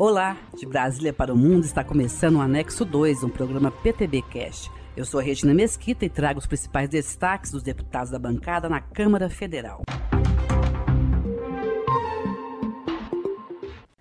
Olá, de Brasília para o Mundo está começando o Anexo 2, um programa PTB Cash. Eu sou a Regina Mesquita e trago os principais destaques dos deputados da bancada na Câmara Federal.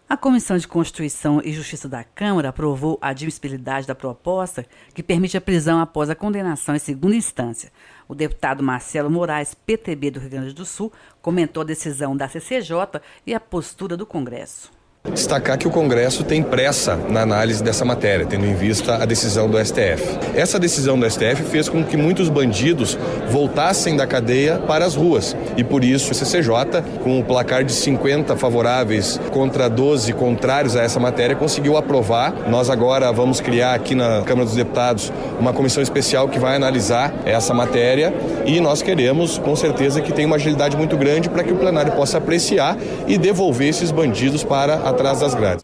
A Comissão de Constituição e Justiça da Câmara aprovou a admissibilidade da proposta que permite a prisão após a condenação em segunda instância. O deputado Marcelo Moraes, PTB do Rio Grande do Sul, comentou a decisão da CCJ e a postura do Congresso. Destacar que o Congresso tem pressa na análise dessa matéria, tendo em vista a decisão do STF. Essa decisão do STF fez com que muitos bandidos voltassem da cadeia para as ruas e por isso o CCJ, com o placar de 50 favoráveis contra 12 contrários a essa matéria, conseguiu aprovar. Nós agora vamos criar aqui na Câmara dos Deputados uma comissão especial que vai analisar essa matéria e nós queremos, com certeza, que tenha uma agilidade muito grande para que o plenário possa apreciar e devolver esses bandidos para a atrás das grades.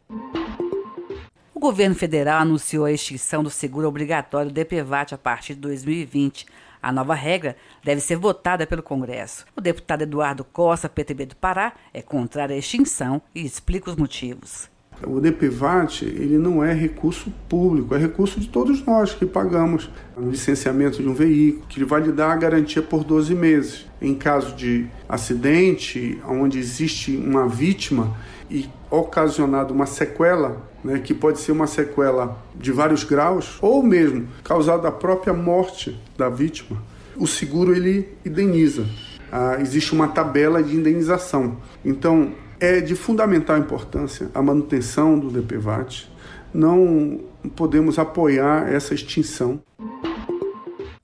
O governo federal anunciou a extinção do seguro obrigatório DPVAT a partir de 2020. A nova regra deve ser votada pelo Congresso. O deputado Eduardo Costa, PTB do Pará, é contrário à extinção e explica os motivos. O DPVAT ele não é recurso público, é recurso de todos nós que pagamos no licenciamento de um veículo, que vai lhe dar a garantia por 12 meses. Em caso de acidente, onde existe uma vítima e ocasionado uma sequela, né, que pode ser uma sequela de vários graus, ou mesmo causada a própria morte da vítima, o seguro ele indeniza. Ah, existe uma tabela de indenização. Então, é de fundamental importância a manutenção do DPVAT. Não podemos apoiar essa extinção.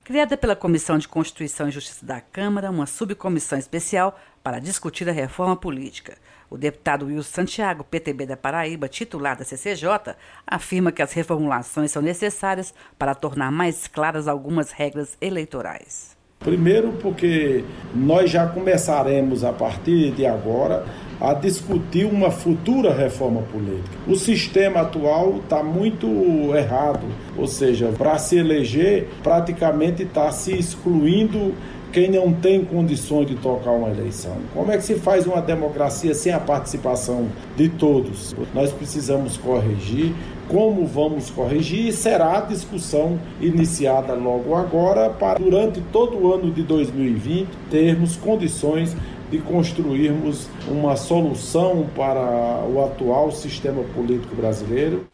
Criada pela Comissão de Constituição e Justiça da Câmara, uma subcomissão especial para discutir a reforma política. O deputado Wilson Santiago, PTB da Paraíba, titular da CCJ, afirma que as reformulações são necessárias para tornar mais claras algumas regras eleitorais. Primeiro, porque nós já começaremos a partir de agora a discutir uma futura reforma política. O sistema atual está muito errado, ou seja, para se eleger, praticamente está se excluindo quem não tem condições de tocar uma eleição. Como é que se faz uma democracia sem a participação de todos? Nós precisamos corrigir. Como vamos corrigir? Será a discussão iniciada logo agora para, durante todo o ano de 2020, termos condições de construirmos uma solução para o atual sistema político brasileiro.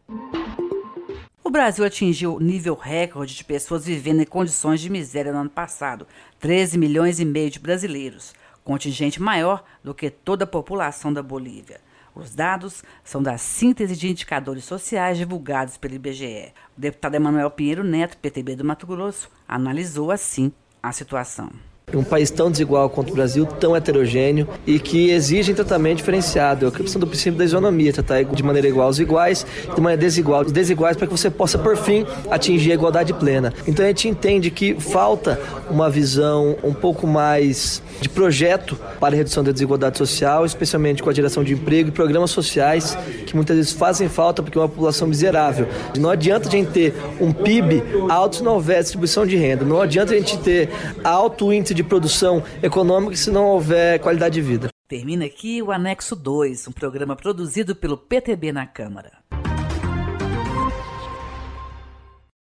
O Brasil atingiu nível recorde de pessoas vivendo em condições de miséria no ano passado, 13 milhões e meio de brasileiros, contingente maior do que toda a população da Bolívia. Os dados são da síntese de indicadores sociais divulgados pelo IBGE. O deputado Emanuel Pinheiro Neto, PTB do Mato Grosso, analisou assim a situação um país tão desigual quanto o Brasil, tão heterogêneo e que exige tratamento diferenciado. É a questão do princípio da isonomia, tratar de maneira igual aos iguais, de maneira desigual os desiguais, para que você possa, por fim, atingir a igualdade plena. Então a gente entende que falta uma visão um pouco mais de projeto para a redução da desigualdade social, especialmente com a geração de emprego e programas sociais que muitas vezes fazem falta porque é uma população miserável. Não adianta a gente ter um PIB alto se não houver distribuição de renda. Não adianta a gente ter alto índice de produção econômica se não houver qualidade de vida. Termina aqui o Anexo 2, um programa produzido pelo PTB na Câmara.